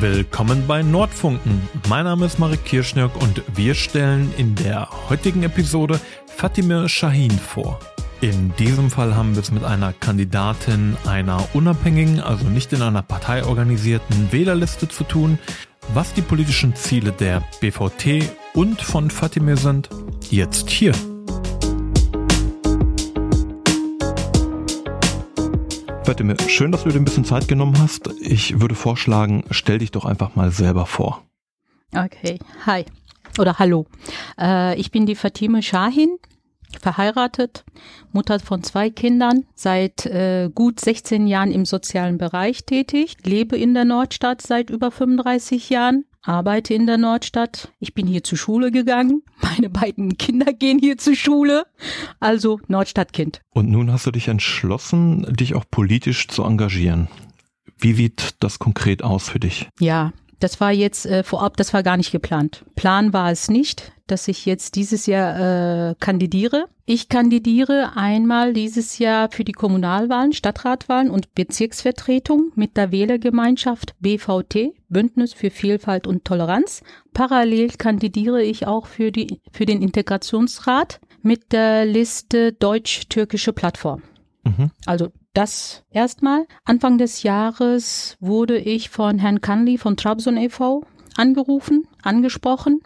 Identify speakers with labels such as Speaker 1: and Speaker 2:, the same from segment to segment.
Speaker 1: Willkommen bei Nordfunken. Mein Name ist Marek Kirschnörk und wir stellen in der heutigen Episode Fatime Shahin vor. In diesem Fall haben wir es mit einer Kandidatin einer unabhängigen, also nicht in einer Partei organisierten Wählerliste zu tun. Was die politischen Ziele der BVT und von Fatime sind, jetzt hier. Fatime, schön, dass du dir ein bisschen Zeit genommen hast. Ich würde vorschlagen, stell dich doch einfach mal selber vor.
Speaker 2: Okay, hi oder hallo. Äh, ich bin die Fatime Shahin verheiratet, Mutter von zwei Kindern, seit äh, gut 16 Jahren im sozialen Bereich tätig, lebe in der Nordstadt seit über 35 Jahren, arbeite in der Nordstadt. Ich bin hier zur Schule gegangen. Meine beiden Kinder gehen hier zur Schule. Also Nordstadtkind.
Speaker 1: Und nun hast du dich entschlossen, dich auch politisch zu engagieren. Wie sieht das konkret aus für dich?
Speaker 2: Ja, das war jetzt äh, vorab, das war gar nicht geplant. Plan war es nicht, dass ich jetzt dieses Jahr äh, kandidiere. Ich kandidiere einmal dieses Jahr für die Kommunalwahlen, Stadtratwahlen und Bezirksvertretung mit der Wählergemeinschaft BVT, Bündnis für Vielfalt und Toleranz. Parallel kandidiere ich auch für, die, für den Integrationsrat mit der Liste Deutsch-Türkische Plattform. Mhm. Also das erstmal. Anfang des Jahres wurde ich von Herrn Kanli von Trabzon e.V. angerufen, angesprochen,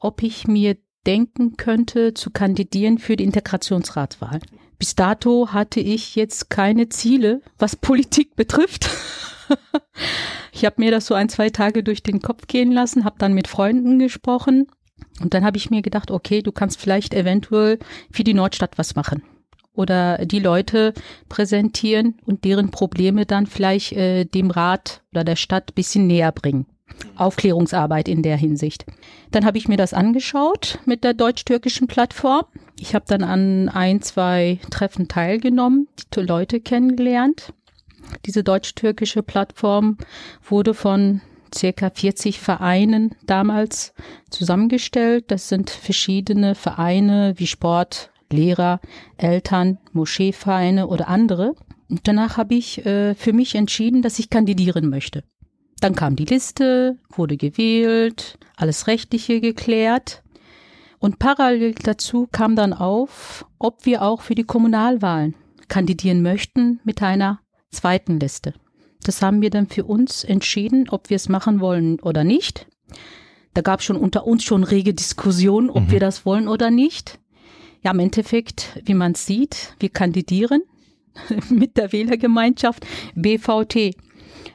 Speaker 2: ob ich mir denken könnte, zu kandidieren für die Integrationsratwahl. Bis dato hatte ich jetzt keine Ziele, was Politik betrifft. ich habe mir das so ein, zwei Tage durch den Kopf gehen lassen, habe dann mit Freunden gesprochen und dann habe ich mir gedacht, okay, du kannst vielleicht eventuell für die Nordstadt was machen oder die Leute präsentieren und deren Probleme dann vielleicht äh, dem Rat oder der Stadt bisschen näher bringen. Aufklärungsarbeit in der Hinsicht. Dann habe ich mir das angeschaut mit der deutsch-türkischen Plattform. Ich habe dann an ein, zwei Treffen teilgenommen, die Leute kennengelernt. Diese deutsch-türkische Plattform wurde von circa 40 Vereinen damals zusammengestellt. Das sind verschiedene Vereine wie Sport, Lehrer, Eltern, Moscheevereine oder andere. Und danach habe ich äh, für mich entschieden, dass ich kandidieren möchte. Dann kam die Liste, wurde gewählt, alles Rechtliche geklärt. Und parallel dazu kam dann auf, ob wir auch für die Kommunalwahlen kandidieren möchten mit einer zweiten Liste. Das haben wir dann für uns entschieden, ob wir es machen wollen oder nicht. Da gab es schon unter uns schon rege Diskussionen, ob mhm. wir das wollen oder nicht. Ja, im Endeffekt, wie man sieht, wir kandidieren mit der Wählergemeinschaft BVT.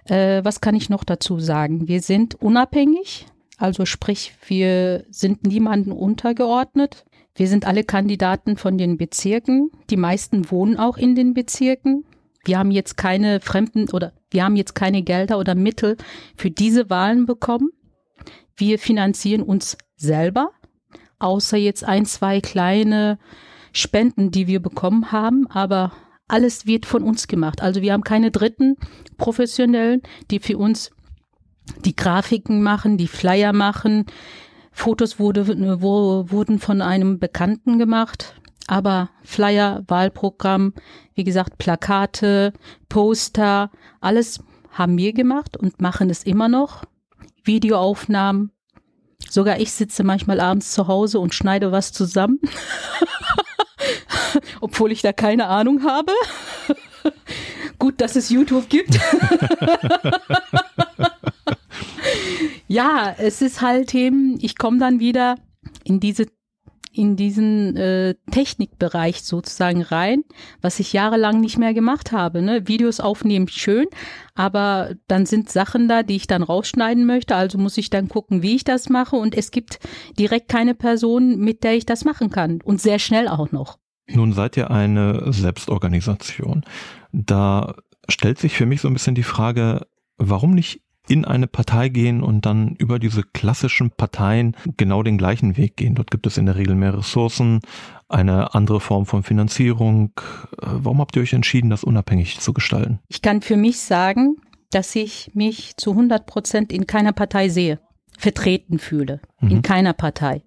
Speaker 2: Äh, was kann ich noch dazu sagen? Wir sind unabhängig, also sprich, wir sind niemandem untergeordnet. Wir sind alle Kandidaten von den Bezirken. Die meisten wohnen auch in den Bezirken. Wir haben jetzt keine fremden oder wir haben jetzt keine Gelder oder Mittel für diese Wahlen bekommen. Wir finanzieren uns selber außer jetzt ein, zwei kleine Spenden, die wir bekommen haben, aber alles wird von uns gemacht. Also wir haben keine dritten Professionellen, die für uns die Grafiken machen, die Flyer machen. Fotos wurde, wo, wurden von einem Bekannten gemacht, aber Flyer, Wahlprogramm, wie gesagt, Plakate, Poster, alles haben wir gemacht und machen es immer noch. Videoaufnahmen, Sogar ich sitze manchmal abends zu Hause und schneide was zusammen, obwohl ich da keine Ahnung habe. Gut, dass es YouTube gibt. ja, es ist halt eben, ich komme dann wieder in diese in diesen äh, Technikbereich sozusagen rein, was ich jahrelang nicht mehr gemacht habe. Ne? Videos aufnehmen schön, aber dann sind Sachen da, die ich dann rausschneiden möchte. Also muss ich dann gucken, wie ich das mache. Und es gibt direkt keine Person, mit der ich das machen kann. Und sehr schnell auch noch.
Speaker 1: Nun seid ihr eine Selbstorganisation. Da stellt sich für mich so ein bisschen die Frage, warum nicht in eine Partei gehen und dann über diese klassischen Parteien genau den gleichen Weg gehen. Dort gibt es in der Regel mehr Ressourcen, eine andere Form von Finanzierung. Äh, warum habt ihr euch entschieden, das unabhängig zu gestalten?
Speaker 2: Ich kann für mich sagen, dass ich mich zu 100 Prozent in keiner Partei sehe, vertreten fühle. Mhm. In keiner Partei.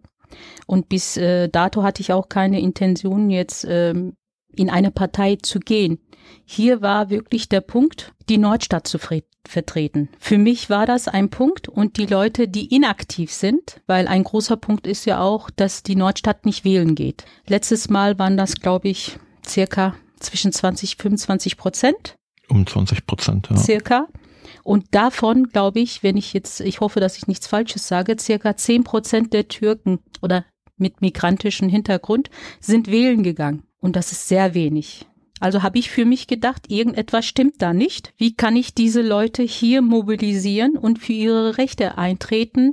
Speaker 2: Und bis äh, dato hatte ich auch keine Intention, jetzt ähm, in eine Partei zu gehen. Hier war wirklich der Punkt, die Nordstadt zu vertreten. Für mich war das ein Punkt und die Leute, die inaktiv sind, weil ein großer Punkt ist ja auch, dass die Nordstadt nicht wählen geht. Letztes Mal waren das, glaube ich, circa zwischen 20, 25 Prozent.
Speaker 1: Um 20 Prozent, ja.
Speaker 2: Circa. Und davon, glaube ich, wenn ich jetzt, ich hoffe, dass ich nichts Falsches sage, circa 10 Prozent der Türken oder mit migrantischem Hintergrund sind wählen gegangen. Und das ist sehr wenig. Also habe ich für mich gedacht, irgendetwas stimmt da nicht. Wie kann ich diese Leute hier mobilisieren und für ihre Rechte eintreten,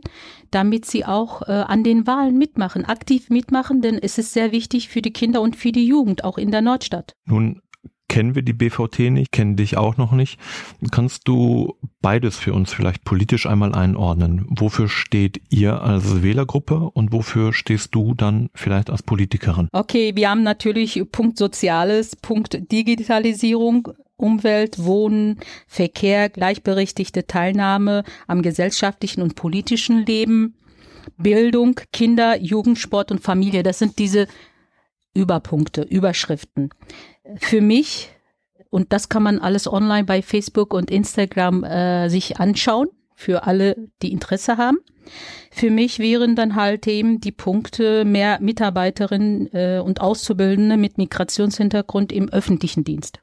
Speaker 2: damit sie auch äh, an den Wahlen mitmachen, aktiv mitmachen, denn es ist sehr wichtig für die Kinder und für die Jugend, auch in der Nordstadt.
Speaker 1: Nun kennen wir die BVT nicht, kennen dich auch noch nicht. Kannst du beides für uns vielleicht politisch einmal einordnen? Wofür steht ihr als Wählergruppe und wofür stehst du dann vielleicht als Politikerin?
Speaker 2: Okay, wir haben natürlich Punkt Soziales, Punkt Digitalisierung, Umwelt, Wohnen, Verkehr, gleichberechtigte Teilnahme am gesellschaftlichen und politischen Leben, Bildung, Kinder, Jugendsport und Familie. Das sind diese Überpunkte, Überschriften. Für mich, und das kann man alles online bei Facebook und Instagram äh, sich anschauen, für alle, die Interesse haben. Für mich wären dann halt eben die Punkte mehr Mitarbeiterinnen äh, und Auszubildende mit Migrationshintergrund im öffentlichen Dienst.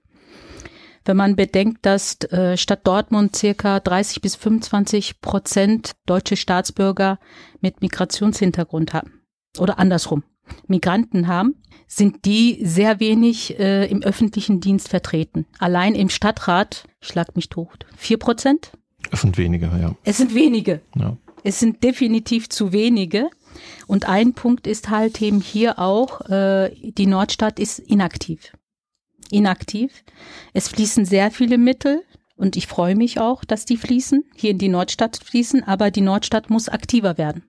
Speaker 2: Wenn man bedenkt, dass äh, Stadt Dortmund circa 30 bis 25 Prozent deutsche Staatsbürger mit Migrationshintergrund haben oder andersrum Migranten haben, sind die sehr wenig äh, im öffentlichen Dienst vertreten. Allein im Stadtrat, schlag mich tot, vier Prozent?
Speaker 1: Es sind wenige, ja.
Speaker 2: Es sind wenige. Ja. Es sind definitiv zu wenige. Und ein Punkt ist halt eben hier auch, äh, die Nordstadt ist inaktiv. Inaktiv. Es fließen sehr viele Mittel und ich freue mich auch, dass die fließen, hier in die Nordstadt fließen, aber die Nordstadt muss aktiver werden.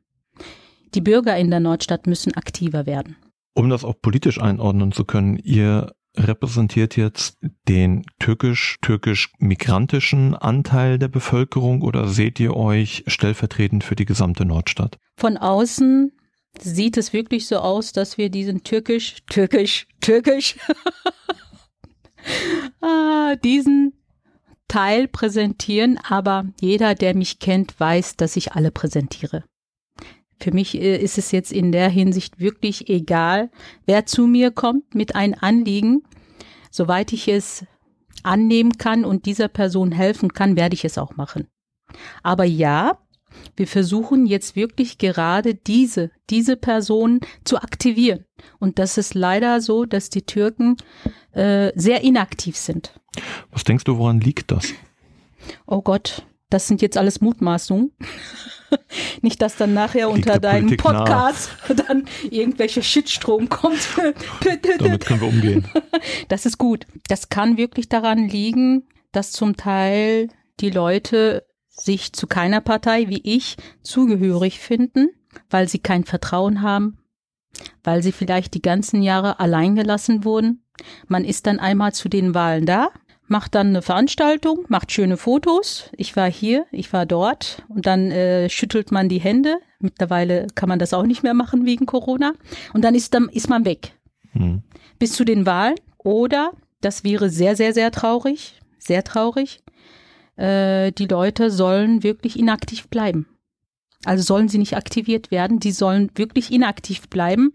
Speaker 2: Die Bürger in der Nordstadt müssen aktiver werden.
Speaker 1: Um das auch politisch einordnen zu können, ihr repräsentiert jetzt den türkisch-türkisch-migrantischen Anteil der Bevölkerung oder seht ihr euch stellvertretend für die gesamte Nordstadt?
Speaker 2: Von außen sieht es wirklich so aus, dass wir diesen türkisch, türkisch, türkisch, ah, diesen Teil präsentieren, aber jeder, der mich kennt, weiß, dass ich alle präsentiere. Für mich äh, ist es jetzt in der Hinsicht wirklich egal, wer zu mir kommt mit einem Anliegen. Soweit ich es annehmen kann und dieser Person helfen kann, werde ich es auch machen. Aber ja, wir versuchen jetzt wirklich gerade diese, diese Person zu aktivieren. Und das ist leider so, dass die Türken äh, sehr inaktiv sind.
Speaker 1: Was denkst du, woran liegt das?
Speaker 2: Oh Gott, das sind jetzt alles Mutmaßungen. Nicht, dass dann nachher unter deinem Podcast nah. dann irgendwelche Shitstrom kommt.
Speaker 1: Damit können wir umgehen.
Speaker 2: Das ist gut. Das kann wirklich daran liegen, dass zum Teil die Leute sich zu keiner Partei wie ich zugehörig finden, weil sie kein Vertrauen haben, weil sie vielleicht die ganzen Jahre allein gelassen wurden. Man ist dann einmal zu den Wahlen da, macht dann eine Veranstaltung, macht schöne Fotos. Ich war hier, ich war dort und dann äh, schüttelt man die Hände. Mittlerweile kann man das auch nicht mehr machen wegen Corona. Und dann ist, dann ist man weg. Hm. Bis zu den Wahlen. Oder, das wäre sehr, sehr, sehr traurig, sehr traurig, äh, die Leute sollen wirklich inaktiv bleiben. Also sollen sie nicht aktiviert werden, die sollen wirklich inaktiv bleiben.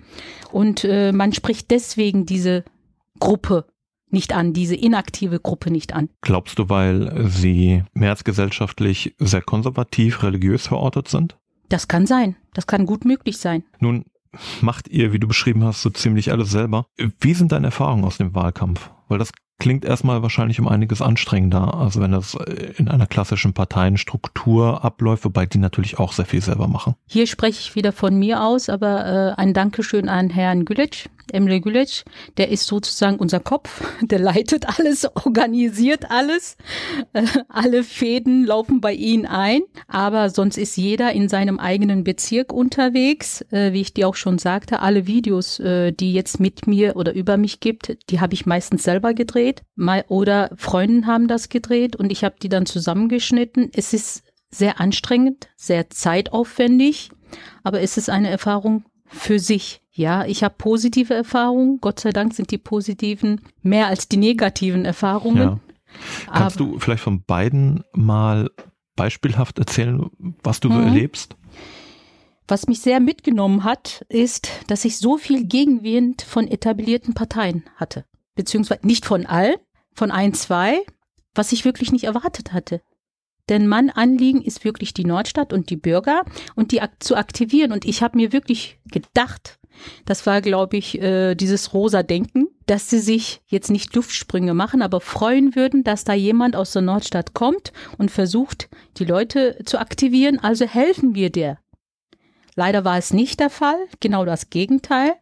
Speaker 2: Und äh, man spricht deswegen diese Gruppe nicht an, diese inaktive Gruppe nicht an.
Speaker 1: Glaubst du, weil sie mehrheitsgesellschaftlich sehr konservativ, religiös verortet sind?
Speaker 2: Das kann sein. Das kann gut möglich sein.
Speaker 1: Nun macht ihr, wie du beschrieben hast, so ziemlich alles selber. Wie sind deine Erfahrungen aus dem Wahlkampf? Weil das klingt erstmal wahrscheinlich um einiges anstrengender, also wenn das in einer klassischen Parteienstruktur abläuft, wobei die natürlich auch sehr viel selber machen.
Speaker 2: Hier spreche ich wieder von mir aus, aber äh, ein Dankeschön an Herrn Gülic, Emre Gülic, der ist sozusagen unser Kopf, der leitet alles, organisiert alles, äh, alle Fäden laufen bei ihm ein, aber sonst ist jeder in seinem eigenen Bezirk unterwegs, äh, wie ich dir auch schon sagte, alle Videos, äh, die jetzt mit mir oder über mich gibt, die habe ich meistens selber gedreht oder Freunden haben das gedreht und ich habe die dann zusammengeschnitten. Es ist sehr anstrengend, sehr zeitaufwendig, aber es ist eine Erfahrung für sich. Ja, ich habe positive Erfahrungen. Gott sei Dank sind die positiven mehr als die negativen Erfahrungen. Ja.
Speaker 1: Kannst Aber, du vielleicht von beiden mal beispielhaft erzählen, was du so mhm. erlebst?
Speaker 2: Was mich sehr mitgenommen hat, ist, dass ich so viel Gegenwind von etablierten Parteien hatte. Beziehungsweise nicht von allen, von ein, zwei, was ich wirklich nicht erwartet hatte. Denn mein Anliegen ist wirklich die Nordstadt und die Bürger und die ak zu aktivieren. Und ich habe mir wirklich gedacht, das war, glaube ich, äh, dieses rosa Denken, dass sie sich jetzt nicht Luftsprünge machen, aber freuen würden, dass da jemand aus der Nordstadt kommt und versucht, die Leute zu aktivieren. Also helfen wir dir. Leider war es nicht der Fall, genau das Gegenteil.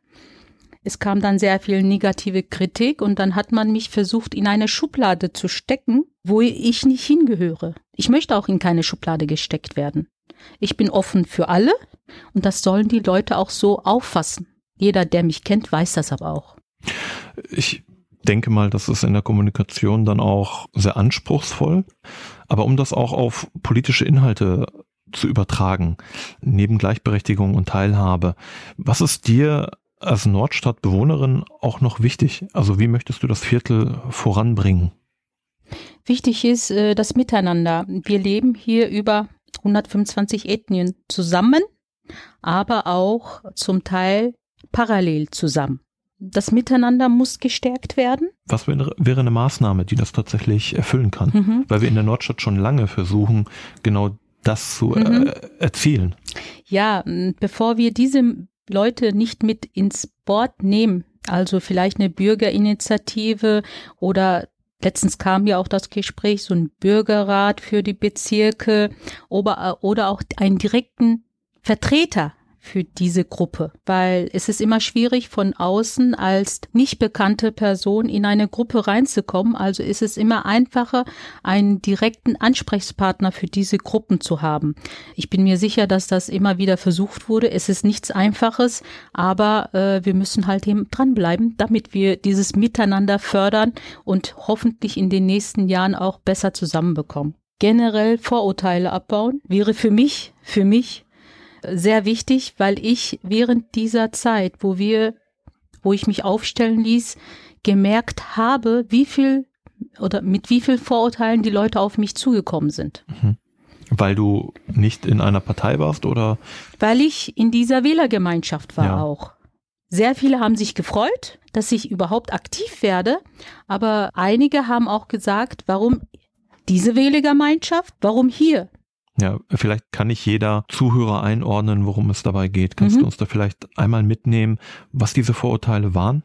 Speaker 2: Es kam dann sehr viel negative Kritik und dann hat man mich versucht, in eine Schublade zu stecken, wo ich nicht hingehöre. Ich möchte auch in keine Schublade gesteckt werden. Ich bin offen für alle und das sollen die Leute auch so auffassen. Jeder, der mich kennt, weiß das aber auch.
Speaker 1: Ich denke mal, das ist in der Kommunikation dann auch sehr anspruchsvoll. Aber um das auch auf politische Inhalte zu übertragen, neben Gleichberechtigung und Teilhabe, was ist dir als Nordstadtbewohnerin auch noch wichtig? Also wie möchtest du das Viertel voranbringen?
Speaker 2: Wichtig ist äh, das Miteinander. Wir leben hier über 125 Ethnien zusammen, aber auch zum Teil parallel zusammen. Das Miteinander muss gestärkt werden.
Speaker 1: Was wäre, eine Maßnahme, die das tatsächlich erfüllen kann? Mhm. Weil wir in der Nordstadt schon lange versuchen, genau das zu äh, mhm. erzielen.
Speaker 2: Ja, bevor wir diese Leute nicht mit ins Board nehmen, also vielleicht eine Bürgerinitiative oder letztens kam ja auch das Gespräch, so ein Bürgerrat für die Bezirke oder, oder auch einen direkten Vertreter für diese Gruppe, weil es ist immer schwierig von außen als nicht bekannte Person in eine Gruppe reinzukommen. Also ist es immer einfacher, einen direkten Ansprechpartner für diese Gruppen zu haben. Ich bin mir sicher, dass das immer wieder versucht wurde. Es ist nichts Einfaches, aber äh, wir müssen halt eben dranbleiben, damit wir dieses Miteinander fördern und hoffentlich in den nächsten Jahren auch besser zusammenbekommen. Generell Vorurteile abbauen wäre für mich, für mich sehr wichtig, weil ich während dieser Zeit, wo wir, wo ich mich aufstellen ließ, gemerkt habe, wie viel oder mit wie viel Vorurteilen die Leute auf mich zugekommen sind. Mhm.
Speaker 1: Weil du nicht in einer Partei warst oder?
Speaker 2: Weil ich in dieser Wählergemeinschaft war ja. auch. Sehr viele haben sich gefreut, dass ich überhaupt aktiv werde, aber einige haben auch gesagt, warum diese Wählergemeinschaft? Warum hier?
Speaker 1: Ja, vielleicht kann nicht jeder Zuhörer einordnen, worum es dabei geht. Kannst mhm. du uns da vielleicht einmal mitnehmen, was diese Vorurteile waren?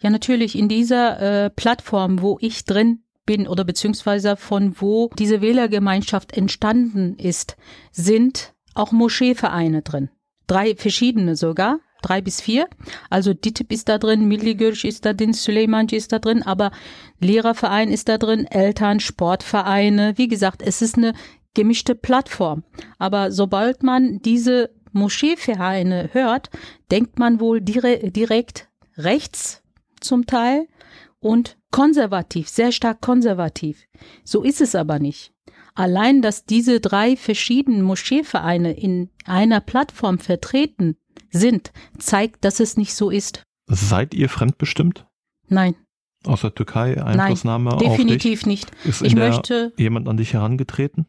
Speaker 2: Ja, natürlich. In dieser äh, Plattform, wo ich drin bin oder beziehungsweise von wo diese Wählergemeinschaft entstanden ist, sind auch Moscheevereine drin. Drei verschiedene sogar drei bis vier. Also DITIB ist da drin, Milligürsch ist da drin, Süleymanci ist da drin, aber Lehrerverein ist da drin, Eltern, Sportvereine. Wie gesagt, es ist eine gemischte Plattform. Aber sobald man diese Moscheevereine hört, denkt man wohl dire direkt rechts zum Teil und konservativ, sehr stark konservativ. So ist es aber nicht. Allein, dass diese drei verschiedenen Moscheevereine in einer Plattform vertreten sind, zeigt, dass es nicht so ist.
Speaker 1: Seid ihr fremdbestimmt?
Speaker 2: Nein.
Speaker 1: Aus der Türkei Einflussnahme
Speaker 2: Nein, definitiv nicht.
Speaker 1: Ist ich möchte jemand an dich herangetreten?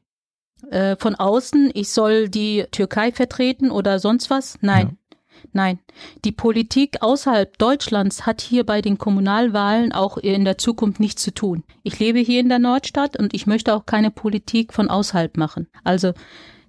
Speaker 2: Äh, von außen, ich soll die Türkei vertreten oder sonst was? Nein. Ja. Nein, die Politik außerhalb Deutschlands hat hier bei den Kommunalwahlen auch in der Zukunft nichts zu tun. Ich lebe hier in der Nordstadt und ich möchte auch keine Politik von außerhalb machen. Also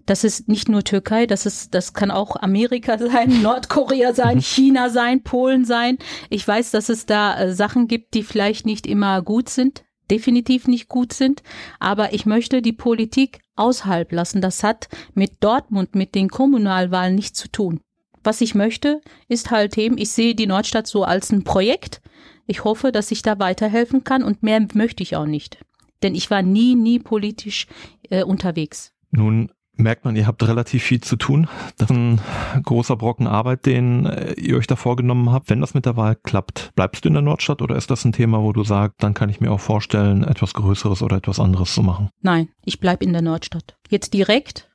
Speaker 2: das ist nicht nur Türkei, das ist, das kann auch Amerika sein, Nordkorea sein. China sein, Polen sein. Ich weiß, dass es da äh, Sachen gibt, die vielleicht nicht immer gut sind, definitiv nicht gut sind, aber ich möchte die Politik außerhalb lassen. Das hat mit Dortmund, mit den Kommunalwahlen nichts zu tun. Was ich möchte, ist halt eben, ich sehe die Nordstadt so als ein Projekt. Ich hoffe, dass ich da weiterhelfen kann und mehr möchte ich auch nicht. Denn ich war nie, nie politisch äh, unterwegs.
Speaker 1: Nun merkt man, ihr habt relativ viel zu tun. Das ist ein großer Brocken Arbeit, den äh, ihr euch da vorgenommen habt. Wenn das mit der Wahl klappt, bleibst du in der Nordstadt oder ist das ein Thema, wo du sagst, dann kann ich mir auch vorstellen, etwas Größeres oder etwas anderes zu machen?
Speaker 2: Nein, ich bleib in der Nordstadt. Jetzt direkt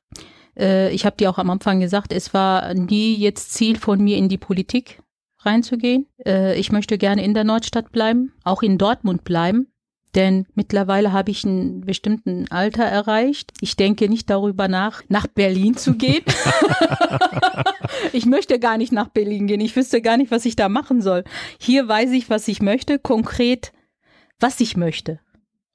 Speaker 2: Äh, ich habe dir auch am Anfang gesagt, es war nie jetzt Ziel von mir in die Politik reinzugehen. Äh, ich möchte gerne in der Nordstadt bleiben, auch in Dortmund bleiben. Denn mittlerweile habe ich einen bestimmten Alter erreicht. Ich denke nicht darüber nach, nach Berlin zu gehen. ich möchte gar nicht nach Berlin gehen. Ich wüsste gar nicht, was ich da machen soll. Hier weiß ich, was ich möchte, konkret, was ich möchte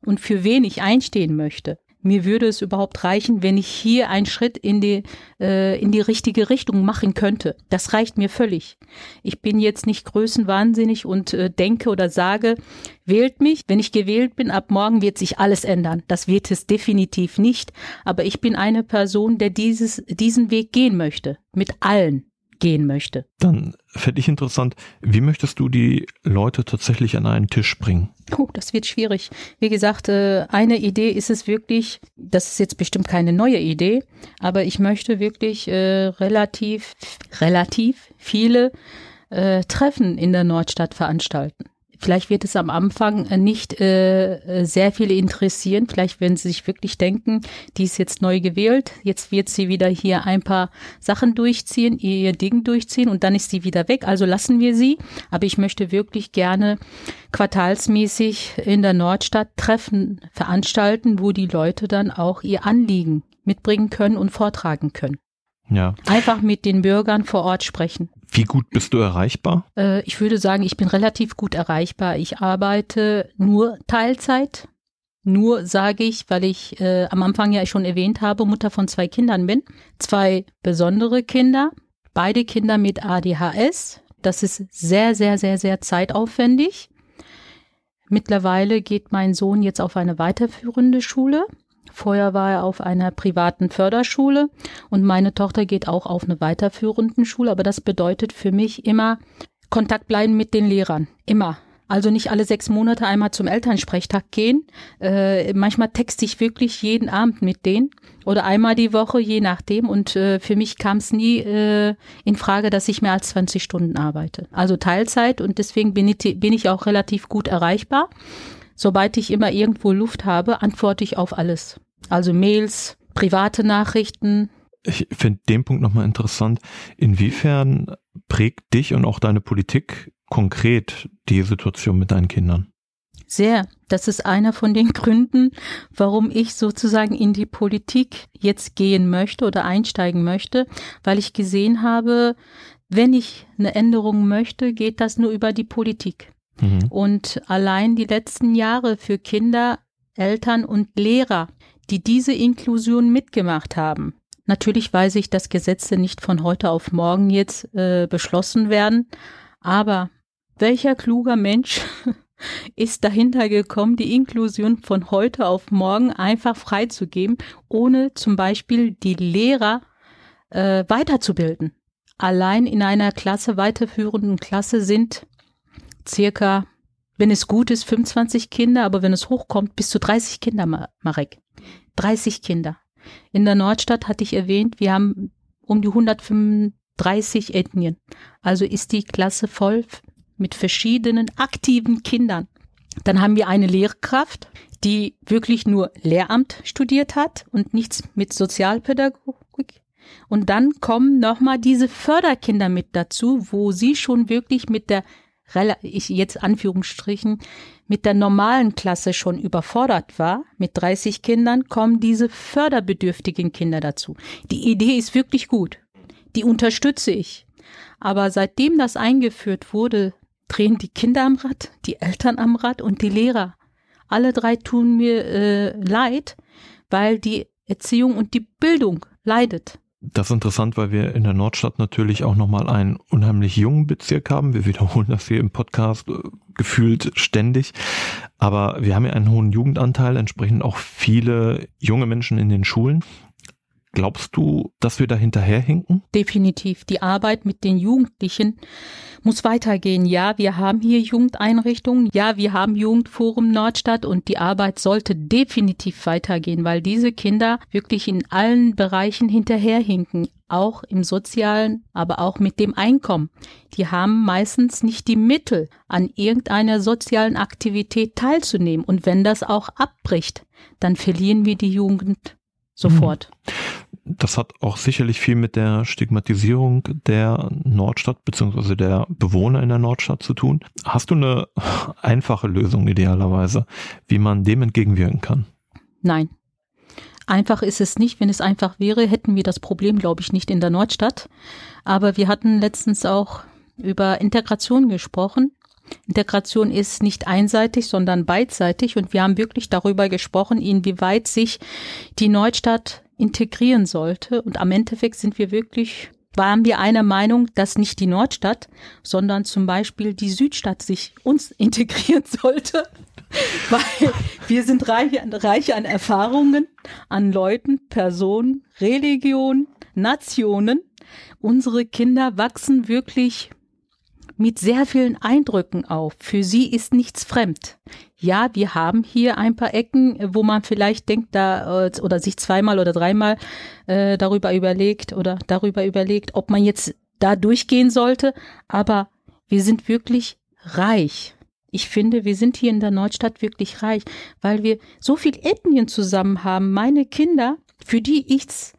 Speaker 2: und für wen ich einstehen möchte mir würde es überhaupt reichen, wenn ich hier einen Schritt in die, äh, in die richtige Richtung machen könnte. Das reicht mir völlig. Ich bin jetzt nicht größenwahnsinnig und äh, denke oder sage, wählt mich. Wenn ich gewählt bin, ab morgen wird sich alles ändern. Das wird es definitiv nicht. Aber ich bin eine Person, der dieses, diesen Weg gehen möchte. Mit allen gehen möchte.
Speaker 1: Dann fände ich interessant, wie möchtest du die Leute tatsächlich an einen Tisch bringen?
Speaker 2: Oh, das wird schwierig. Wie gesagt, äh, eine Idee ist es wirklich, das ist jetzt bestimmt keine neue Idee, aber ich möchte wirklich äh, relativ, relativ viele äh, Treffen in der Nordstadt veranstalten. Vielleicht wird es am Anfang äh, nicht äh, äh, sehr viele interessieren. Vielleicht werden sie sich wirklich denken, die ist jetzt neu gewählt. Jetzt wird sie wieder hier ein paar Sachen durchziehen, ihr Ding durchziehen und dann ist sie wieder weg. Also lassen wir sie. Aber ich möchte wirklich gerne quartalsmäßig in der Nordstadt Treffen veranstalten, wo die Leute dann auch ihr Anliegen mitbringen können und vortragen können.
Speaker 1: Ja.
Speaker 2: Einfach mit den Bürgern vor Ort sprechen.
Speaker 1: Wie gut bist du erreichbar?
Speaker 2: Äh, ich würde sagen, ich bin relativ gut erreichbar. Ich arbeite nur Teilzeit. Nur sage ich, weil ich äh, am Anfang ja schon erwähnt habe, Mutter von zwei Kindern bin. Zwei besondere Kinder, beide Kinder mit ADHS. Das ist sehr, sehr, sehr, sehr zeitaufwendig. Mittlerweile geht mein Sohn jetzt auf eine weiterführende Schule. Vorher war er auf einer privaten Förderschule und meine Tochter geht auch auf eine weiterführenden Schule. Aber das bedeutet für mich immer Kontakt bleiben mit den Lehrern. Immer. Also nicht alle sechs Monate einmal zum Elternsprechtag gehen. Äh, manchmal texte ich wirklich jeden Abend mit denen oder einmal die Woche, je nachdem. Und äh, für mich kam es nie äh, in Frage, dass ich mehr als 20 Stunden arbeite. Also Teilzeit und deswegen bin ich, bin ich auch relativ gut erreichbar sobald ich immer irgendwo Luft habe, antworte ich auf alles. Also Mails, private Nachrichten.
Speaker 1: Ich finde den Punkt nochmal interessant. Inwiefern prägt dich und auch deine Politik konkret die Situation mit deinen Kindern?
Speaker 2: Sehr. Das ist einer von den Gründen, warum ich sozusagen in die Politik jetzt gehen möchte oder einsteigen möchte, weil ich gesehen habe, wenn ich eine Änderung möchte, geht das nur über die Politik. Mhm. Und allein die letzten Jahre für Kinder, Eltern und Lehrer, die diese Inklusion mitgemacht haben. Natürlich weiß ich, dass Gesetze nicht von heute auf morgen jetzt äh, beschlossen werden, aber welcher kluger Mensch ist dahinter gekommen, die Inklusion von heute auf morgen einfach freizugeben, ohne zum Beispiel die Lehrer äh, weiterzubilden. Allein in einer Klasse, weiterführenden Klasse sind circa, wenn es gut ist, 25 Kinder, aber wenn es hochkommt, bis zu 30 Kinder, Marek. 30 Kinder. In der Nordstadt hatte ich erwähnt, wir haben um die 135 Ethnien. Also ist die Klasse voll mit verschiedenen aktiven Kindern. Dann haben wir eine Lehrkraft, die wirklich nur Lehramt studiert hat und nichts mit Sozialpädagogik. Und dann kommen nochmal diese Förderkinder mit dazu, wo sie schon wirklich mit der ich jetzt Anführungsstrichen, mit der normalen Klasse schon überfordert war, mit 30 Kindern, kommen diese förderbedürftigen Kinder dazu. Die Idee ist wirklich gut. Die unterstütze ich. Aber seitdem das eingeführt wurde, drehen die Kinder am Rad, die Eltern am Rad und die Lehrer. Alle drei tun mir äh, leid, weil die Erziehung und die Bildung leidet.
Speaker 1: Das ist interessant, weil wir in der Nordstadt natürlich auch nochmal einen unheimlich jungen Bezirk haben. Wir wiederholen das hier im Podcast äh, gefühlt ständig. Aber wir haben ja einen hohen Jugendanteil, entsprechend auch viele junge Menschen in den Schulen. Glaubst du, dass wir da hinterherhinken?
Speaker 2: Definitiv. Die Arbeit mit den Jugendlichen muss weitergehen. Ja, wir haben hier Jugendeinrichtungen. Ja, wir haben Jugendforum Nordstadt und die Arbeit sollte definitiv weitergehen, weil diese Kinder wirklich in allen Bereichen hinterherhinken. Auch im sozialen, aber auch mit dem Einkommen. Die haben meistens nicht die Mittel, an irgendeiner sozialen Aktivität teilzunehmen. Und wenn das auch abbricht, dann verlieren wir die Jugend sofort.
Speaker 1: Das hat auch sicherlich viel mit der Stigmatisierung der Nordstadt beziehungsweise der Bewohner in der Nordstadt zu tun. Hast du eine einfache Lösung idealerweise, wie man dem entgegenwirken kann?
Speaker 2: Nein. Einfach ist es nicht. Wenn es einfach wäre, hätten wir das Problem, glaube ich, nicht in der Nordstadt. Aber wir hatten letztens auch über Integration gesprochen. Integration ist nicht einseitig, sondern beidseitig. Und wir haben wirklich darüber gesprochen, inwieweit sich die Neustadt integrieren sollte. Und am Endeffekt sind wir wirklich, waren wir einer Meinung, dass nicht die Nordstadt, sondern zum Beispiel die Südstadt sich uns integrieren sollte. Weil wir sind reich, reich an Erfahrungen, an Leuten, Personen, Religion, Nationen. Unsere Kinder wachsen wirklich mit sehr vielen Eindrücken auf. Für sie ist nichts fremd. Ja, wir haben hier ein paar Ecken, wo man vielleicht denkt, da äh, oder sich zweimal oder dreimal äh, darüber überlegt oder darüber überlegt, ob man jetzt da durchgehen sollte. Aber wir sind wirklich reich. Ich finde, wir sind hier in der Nordstadt wirklich reich, weil wir so viel Ethnien zusammen haben. Meine Kinder, für die ich's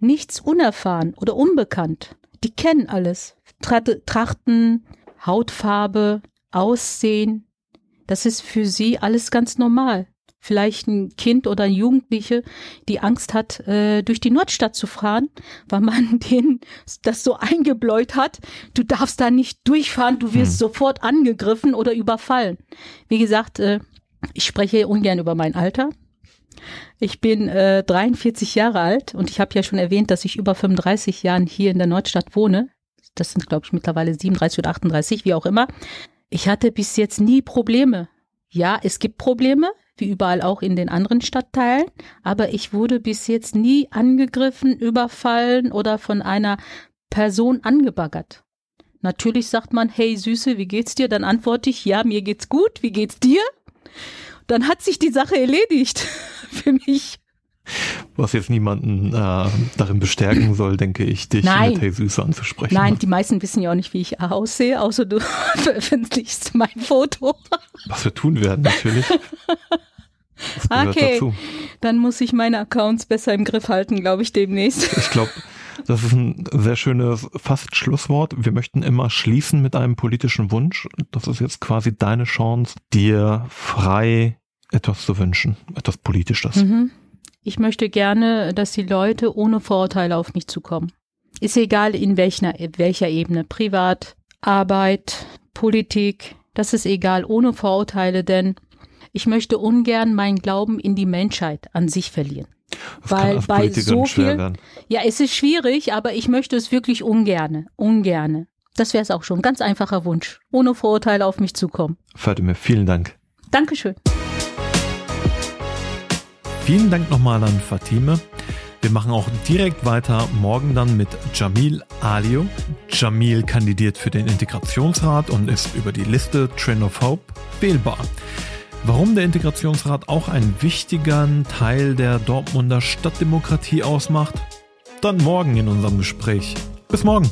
Speaker 2: nichts unerfahren oder unbekannt. Die kennen alles. Trachten, Hautfarbe, Aussehen. Das ist für sie alles ganz normal. Vielleicht ein Kind oder ein Jugendliche, die Angst hat, äh, durch die Nordstadt zu fahren, weil man denen das so eingebläut hat. Du darfst da nicht durchfahren, du wirst hm. sofort angegriffen oder überfallen. Wie gesagt, äh, ich spreche ungern über mein Alter. Ich bin äh, 43 Jahre alt und ich habe ja schon erwähnt, dass ich über 35 Jahren hier in der Nordstadt wohne das sind glaube ich mittlerweile 37 oder 38, wie auch immer. Ich hatte bis jetzt nie Probleme. Ja, es gibt Probleme, wie überall auch in den anderen Stadtteilen, aber ich wurde bis jetzt nie angegriffen, überfallen oder von einer Person angebaggert. Natürlich sagt man, hey Süße, wie geht's dir? Dann antworte ich, ja, mir geht's gut, wie geht's dir? Dann hat sich die Sache erledigt für mich.
Speaker 1: Was jetzt niemanden äh, darin bestärken soll, denke ich, dich Nein. mit Hey Süße anzusprechen.
Speaker 2: Nein, die meisten wissen ja auch nicht, wie ich aussehe, außer du veröffentlichst mein Foto.
Speaker 1: Was wir tun werden, natürlich.
Speaker 2: okay, dazu. dann muss ich meine Accounts besser im Griff halten, glaube ich, demnächst.
Speaker 1: Ich glaube, das ist ein sehr schönes fast Schlusswort. Wir möchten immer schließen mit einem politischen Wunsch. Das ist jetzt quasi deine Chance, dir frei etwas zu wünschen, etwas Politisches. Mhm.
Speaker 2: Ich möchte gerne, dass die Leute ohne Vorurteile auf mich zukommen. Ist egal in welcher, welcher Ebene, privat, Arbeit, Politik, das ist egal, ohne Vorurteile, denn ich möchte ungern meinen Glauben in die Menschheit an sich verlieren. Das Weil bei so viel, ja, es ist schwierig, aber ich möchte es wirklich ungerne, ungerne. Das wäre es auch schon. Ganz einfacher Wunsch. Ohne Vorurteile auf mich zukommen.
Speaker 1: Fatima, vielen Dank.
Speaker 2: Dankeschön.
Speaker 1: Vielen Dank nochmal an Fatime. Wir machen auch direkt weiter morgen dann mit Jamil Alio. Jamil kandidiert für den Integrationsrat und ist über die Liste Train of Hope wählbar. Warum der Integrationsrat auch einen wichtigen Teil der Dortmunder Stadtdemokratie ausmacht? Dann morgen in unserem Gespräch. Bis morgen.